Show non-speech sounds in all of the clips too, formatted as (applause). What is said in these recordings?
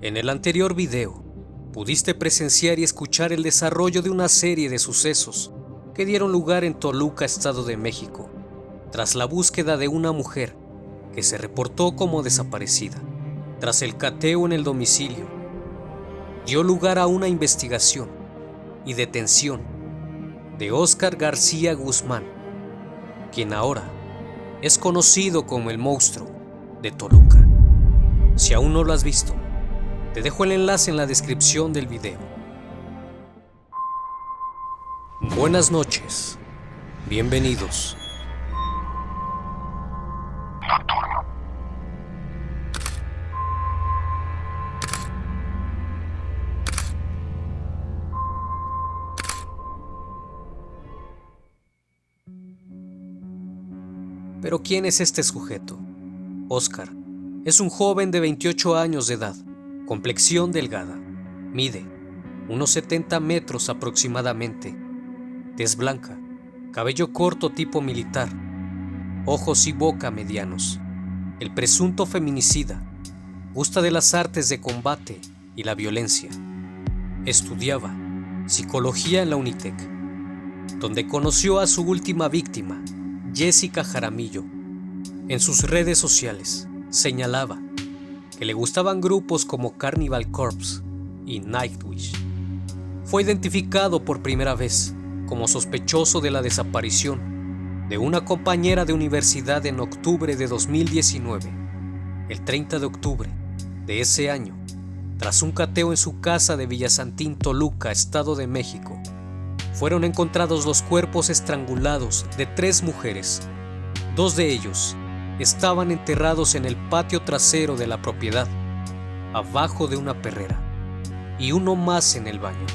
En el anterior video, pudiste presenciar y escuchar el desarrollo de una serie de sucesos que dieron lugar en Toluca, Estado de México, tras la búsqueda de una mujer que se reportó como desaparecida. Tras el cateo en el domicilio, dio lugar a una investigación y detención de Óscar García Guzmán, quien ahora es conocido como el monstruo de Toluca. Si aún no lo has visto, te dejo el enlace en la descripción del video. Buenas noches, bienvenidos. Pero ¿quién es este sujeto? Oscar. Es un joven de 28 años de edad, complexión delgada. Mide unos 70 metros aproximadamente. Tez blanca, cabello corto tipo militar, ojos y boca medianos. El presunto feminicida gusta de las artes de combate y la violencia. Estudiaba psicología en la Unitec, donde conoció a su última víctima, Jessica Jaramillo. En sus redes sociales señalaba que le gustaban grupos como Carnival Corpse y Nightwish. Fue identificado por primera vez como sospechoso de la desaparición de una compañera de universidad en octubre de 2019. El 30 de octubre de ese año, tras un cateo en su casa de Villasantín, Toluca, Estado de México, fueron encontrados los cuerpos estrangulados de tres mujeres. Dos de ellos estaban enterrados en el patio trasero de la propiedad, abajo de una perrera, y uno más en el baño.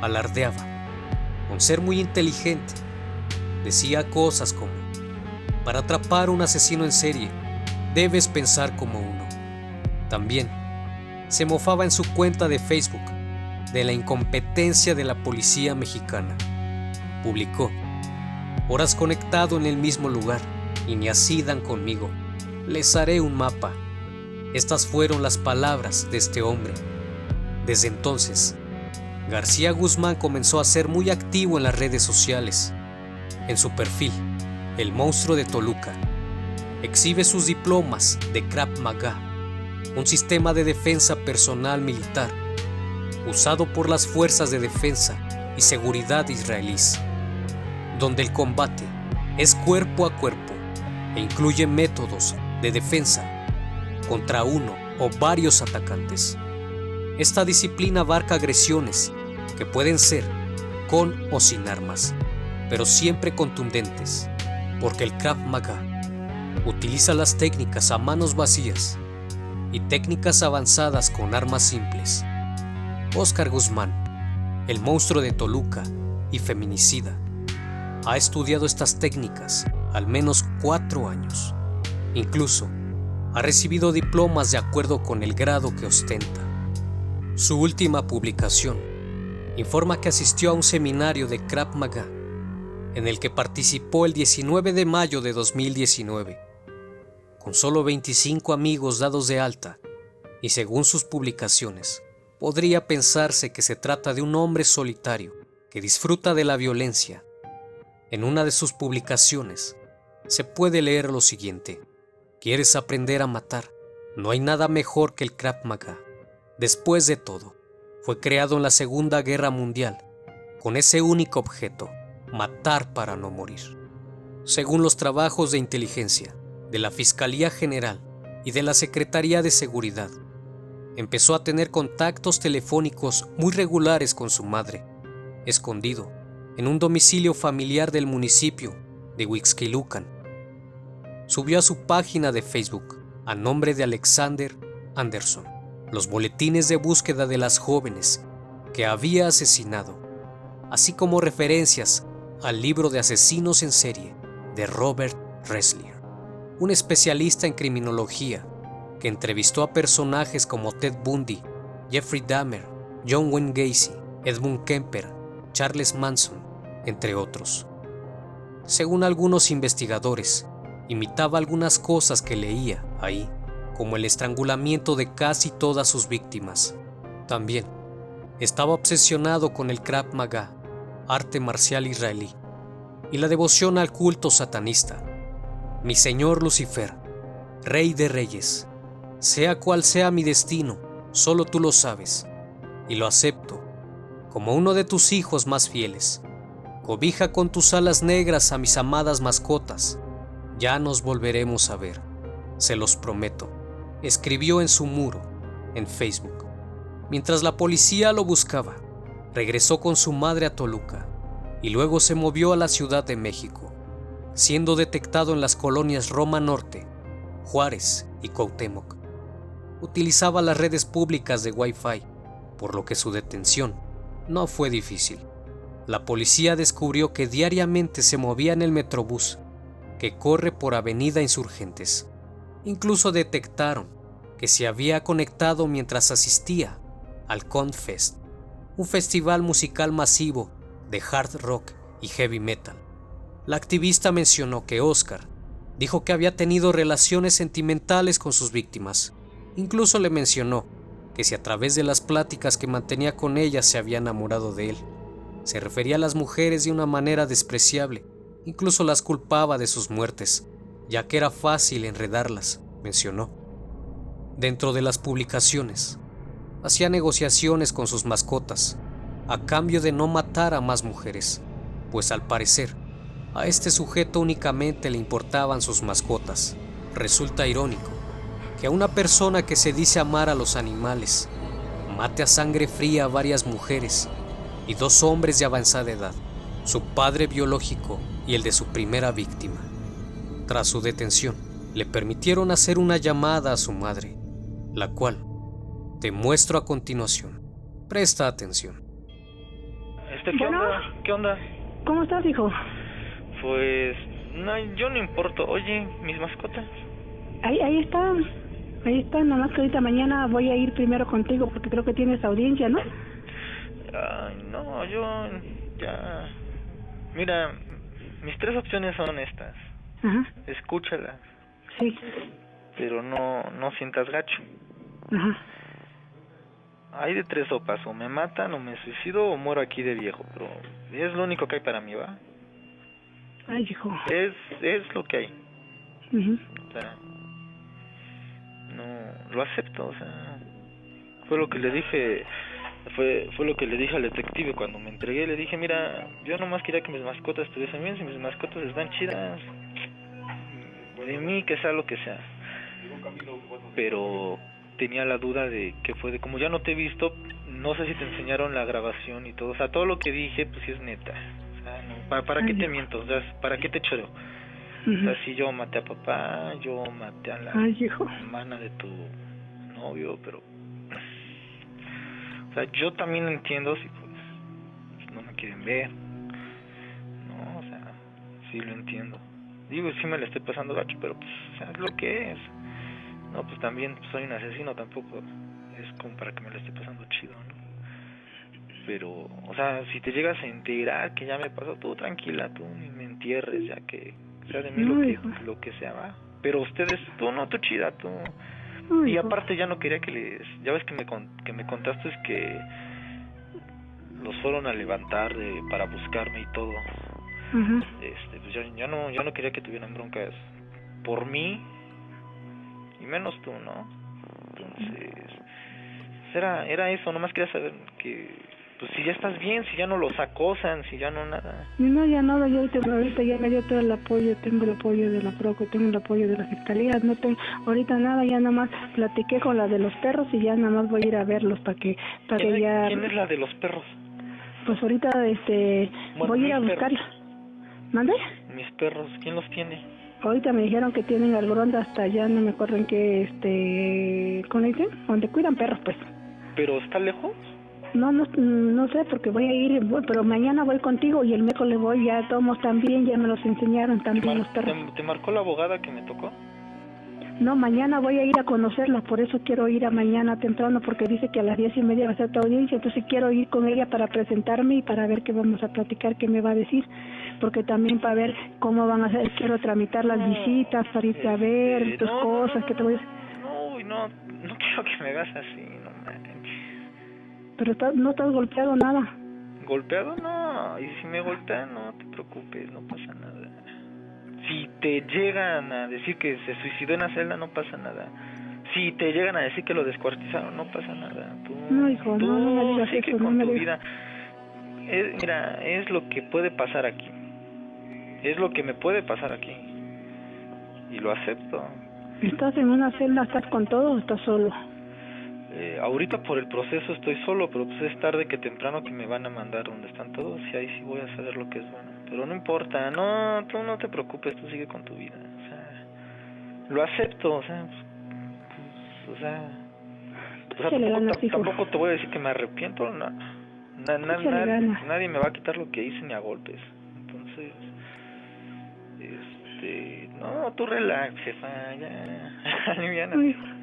Alardeaba, con ser muy inteligente, decía cosas como, para atrapar un asesino en serie, debes pensar como uno. También se mofaba en su cuenta de Facebook de la incompetencia de la policía mexicana. Publicó, horas conectado en el mismo lugar y ni así dan conmigo. Les haré un mapa. Estas fueron las palabras de este hombre. Desde entonces, García Guzmán comenzó a ser muy activo en las redes sociales. En su perfil, El Monstruo de Toluca, exhibe sus diplomas de Krav Maga, un sistema de defensa personal militar usado por las fuerzas de defensa y seguridad israelíes, donde el combate es cuerpo a cuerpo e incluye métodos de defensa contra uno o varios atacantes. Esta disciplina abarca agresiones que pueden ser con o sin armas, pero siempre contundentes, porque el Krav Maga utiliza las técnicas a manos vacías y técnicas avanzadas con armas simples. Oscar Guzmán, el monstruo de Toluca y feminicida, ha estudiado estas técnicas al menos cuatro años. Incluso ha recibido diplomas de acuerdo con el grado que ostenta. Su última publicación informa que asistió a un seminario de Krav Maga en el que participó el 19 de mayo de 2019, con solo 25 amigos dados de alta y según sus publicaciones, podría pensarse que se trata de un hombre solitario que disfruta de la violencia. En una de sus publicaciones, se puede leer lo siguiente. ¿Quieres aprender a matar? No hay nada mejor que el Krav Maga. Después de todo, fue creado en la Segunda Guerra Mundial con ese único objeto, matar para no morir. Según los trabajos de inteligencia de la Fiscalía General y de la Secretaría de Seguridad, empezó a tener contactos telefónicos muy regulares con su madre, escondido en un domicilio familiar del municipio de Huixquilucan subió a su página de Facebook, a nombre de Alexander Anderson, los boletines de búsqueda de las jóvenes que había asesinado, así como referencias al libro de asesinos en serie de Robert Ressler, un especialista en criminología que entrevistó a personajes como Ted Bundy, Jeffrey Dahmer, John Wayne Gacy, Edmund Kemper, Charles Manson, entre otros. Según algunos investigadores, imitaba algunas cosas que leía ahí, como el estrangulamiento de casi todas sus víctimas. También estaba obsesionado con el Krav Maga, arte marcial israelí, y la devoción al culto satanista. Mi Señor Lucifer, Rey de Reyes, sea cual sea mi destino, solo tú lo sabes, y lo acepto como uno de tus hijos más fieles. Cobija con tus alas negras a mis amadas mascotas. Ya nos volveremos a ver, se los prometo. Escribió en su muro, en Facebook. Mientras la policía lo buscaba, regresó con su madre a Toluca y luego se movió a la Ciudad de México, siendo detectado en las colonias Roma Norte, Juárez y Cuauhtémoc. Utilizaba las redes públicas de Wi-Fi, por lo que su detención no fue difícil. La policía descubrió que diariamente se movía en el Metrobús, que corre por Avenida Insurgentes. Incluso detectaron que se había conectado mientras asistía al Confest, un festival musical masivo de hard rock y heavy metal. La activista mencionó que Oscar dijo que había tenido relaciones sentimentales con sus víctimas. Incluso le mencionó que si a través de las pláticas que mantenía con ellas se había enamorado de él. Se refería a las mujeres de una manera despreciable, incluso las culpaba de sus muertes, ya que era fácil enredarlas, mencionó. Dentro de las publicaciones, hacía negociaciones con sus mascotas a cambio de no matar a más mujeres, pues al parecer a este sujeto únicamente le importaban sus mascotas. Resulta irónico que a una persona que se dice amar a los animales mate a sangre fría a varias mujeres y dos hombres de avanzada edad, su padre biológico y el de su primera víctima. Tras su detención, le permitieron hacer una llamada a su madre, la cual te muestro a continuación. Presta atención. Este, ¿qué onda? ¿Qué onda? ¿Cómo estás, hijo? Pues, no, yo no importo. Oye, mis mascotas. Ahí, ahí está. Ahí está, nada más que ahorita mañana voy a ir primero contigo porque creo que tienes audiencia, ¿no? Ay, no, yo ya... Mira, mis tres opciones son estas. Ajá. Escúchalas, Sí. pero no, no sientas gacho. Ajá. Hay de tres sopas, o me matan, o me suicido, o muero aquí de viejo, pero es lo único que hay para mí, ¿va? Ay, hijo. Es, es lo que hay. Ujú. O sea, no, lo acepto, o sea, fue lo que le dije, fue, fue lo que le dije al detective cuando me entregué, le dije, mira, yo nomás quería que mis mascotas estuviesen bien, si mis mascotas están chidas, de mí que sea lo que sea. Pero tenía la duda de que fue de como ya no te he visto, no sé si te enseñaron la grabación y todo, o sea, todo lo que dije pues sí es neta. O sea, no, ¿para, para qué te miento? O sea, ¿para qué te choreo? O Ujú. sea, si yo maté a papá, yo maté a la Ay, hijo. hermana de tu novio, pero... O sea, yo también entiendo si pues no me quieren ver. No, o sea, sí lo entiendo. Digo, sí me la estoy pasando gacho, pero pues, o sea, es lo que es. No, pues también soy un asesino, tampoco es como para que me la esté pasando chido, ¿no? Pero, o sea, si te llegas a enterar que ya me pasó, tú tranquila, tú ni me entierres, ya que sea de mí No, lo que, hijo. lo que sea, va. Pero ustedes, tú no, tú chida, tú... Y aparte ya no quería que les... Ya ves que me, con- que me contaste es que los fueron a levantar de, para buscarme y todo. Ujú. Este, pues ya, ya no ya no quería que tuvieran broncas por mí y menos tú, ¿no? Entonces, era era eso, nomás quería saber que pues si ya estás bien, si ya no los acosan, si ya no nada. No, ya nada, yo ahorita, ahorita ya me dio todo el apoyo, tengo el apoyo de la PROCO, tengo el apoyo de la Fiscalía, no tengo ahorita nada, ya nada más platiqué con la de los perros y ya nada más voy a ir a verlos para que, para ¿Quién, que ya, quién es la de los perros? pues ahorita este, Bueno, voy a ir a buscarla. ¿Mande? Mis perros, ¿quién los tiene? Ahorita me dijeron que tienen al Gronda hasta allá, no me acuerdo en qué, este, ¿cómo le dicen? Donde cuidan perros, pues. ¿Pero está lejos? No, no, no sé, porque voy a ir, voy- pero mañana voy contigo y el miércoles voy, ya tomos también, ya me los enseñaron ¿Te, también los perros. te- te marcó la abogada que me tocó? No, mañana voy a ir a conocerla, por eso quiero ir a mañana temprano, porque dice que a las diez y media va a ser tu audiencia, entonces quiero ir con ella para presentarme y para ver qué vamos a platicar, qué me va a decir, porque también para ver cómo van a hacer, quiero tramitar las No, visitas, para irte a ver, este, tus no, cosas, no, que te voy a... No, no, no quiero que me hagas así. Pero no te has golpeado nada. ¿Golpeado? No, y si me golpean, no te preocupes, no pasa nada. Si te llegan a decir que se suicidó en la celda, no pasa nada. Si te llegan a decir que lo descuartizaron, no pasa nada. Tú, no, hijo, no, no me digas eso, con tu vida. Es, mira, es lo que puede pasar aquí. Es lo que me puede pasar aquí. Y lo acepto. ¿Estás en una celda, estás con todo o estás solo? Eh, ahorita por el proceso estoy solo, pero pues es tarde que temprano que me van a mandar donde están todos y ahí sí voy a saber lo que es bueno. Pero no importa, no, tú no te preocupes, tú sigue con tu vida. O sea, lo acepto, o sea, pues, o sea, tampoco, te voy a decir que me arrepiento, no, nadie me va a quitar lo que hice ni a golpes. Entonces, este, no, tú relax, jefa, ya, (laughs)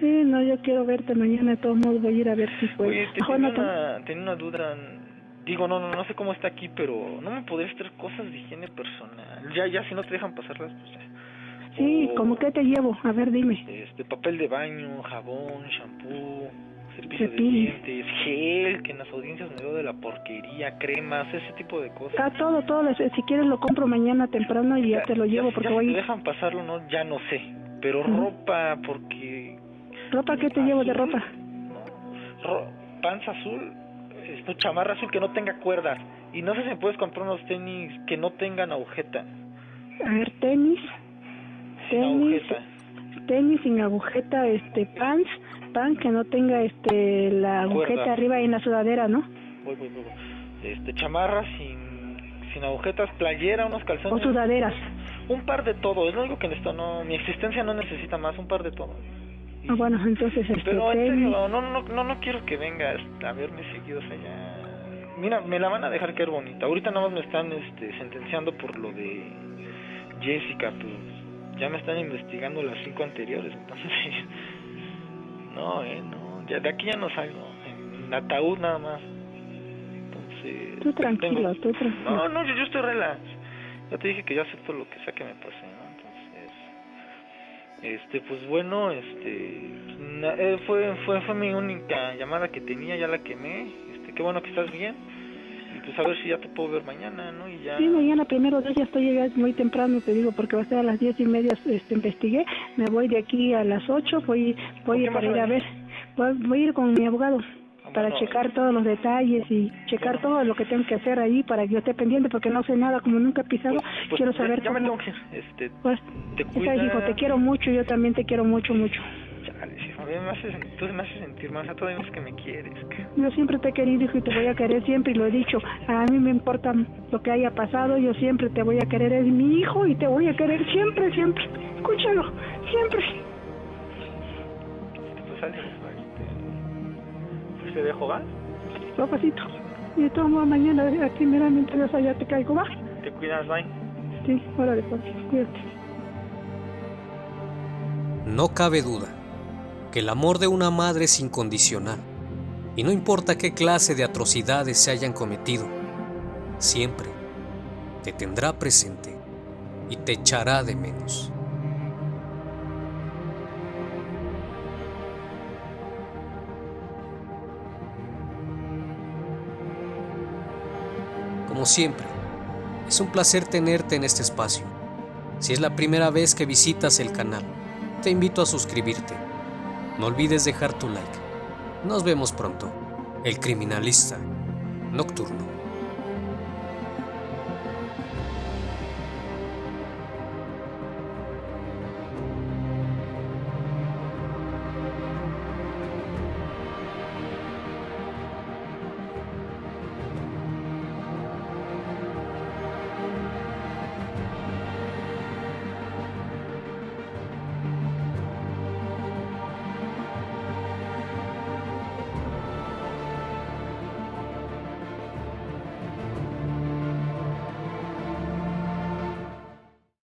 Sí, no, yo quiero verte mañana, de todos modos voy a ir a ver si puedo. Oye, te tengo, una, tengo una duda, digo, no, no, no sé cómo está aquí, pero no me podrías traer cosas de higiene personal. Ya, ya, si no te dejan pasarlas, pues ya. Sí, ¿cómo que te llevo? A ver, dime. Este, papel de baño, jabón, shampoo, cepillo de dientes, gel, que en las audiencias me dio de la porquería, cremas, ese tipo de cosas. Ah, todo, todo. Si quieres lo compro mañana temprano y ya, te lo llevo porque voy. Si te dejan pasarlo, no, ya no sé. Pero ropa, porque ¿Ropa qué te llevo de ropa? Ro panza azul, esto, chamarra azul que no tenga cuerdas. Y no sé si me puedes comprar unos tenis que no tengan agujeta. A ver, tenis. Sin tenis. Agujeta. Tenis sin agujeta, este, pants, pants que no tenga este la agujeta arriba en la sudadera, ¿no? Voy, voy, voy. Este, chamarra sin, sin agujetas, playera, unos calzones. O sudaderas. Un par de todo, es lo único que necesito, no, mi existencia no necesita más, un par de todo. Ah, bueno, entonces... Este, Pero en serio, no, no, no, no quiero que vengas a verme seguido, o sea, ya... Mira, me la van a dejar caer bonita. Ahorita nada más me están este, sentenciando por lo de Jessica, pues ya me están investigando las cinco anteriores, entonces... (laughs) no, eh, no, ya de aquí ya no salgo, en ataúd nada más. Entonces... Tú tranquilo, tú tranquilo. No, no, yo, yo estoy relax. Ya te dije que ya acepto lo que sea que me pase, ¿no? Este pues bueno este eh, fue fue fue mi única llamada que tenía ya la quemé. Este qué bueno que estás bien. Y pues a ver si ya te puedo ver mañana no y ya. Sí mañana primero ya estoy llegando muy temprano te digo porque va a ser a las diez y media este investigué me voy de aquí a las ocho voy voy para ir a ver voy a ir con mi abogado para checar todos los detalles y checar todo lo que tengo que hacer ahí para que yo esté pendiente porque no sé nada como nunca he pisado pues, pues, quiero saber ya, cómo... me este pues te hijo te quiero mucho yo también te quiero mucho mucho. Chale, me haces, tú me haces sentir más a todos los que me quieres yo siempre te he querido hijo y te voy a querer siempre y lo he dicho. A mí me importa lo que haya pasado yo siempre te voy a querer es mi hijo y te voy a querer siempre siempre. Escúchalo siempre. Pues te dejo, ¿va? Papacito. Y de todos modos, mañana, aquí primeramente Dios allá te caigo, ¿va? Te cuidas, bye. Sí, órale, papi, cuídate. No cabe duda que el amor de una madre es incondicional y no importa qué clase de atrocidades se hayan cometido, siempre te tendrá presente y te echará de menos. Como siempre, es un placer tenerte en este espacio. Si es la primera vez que visitas el canal, te invito a suscribirte. No olvides dejar tu like. Nos vemos pronto. El criminalista nocturno.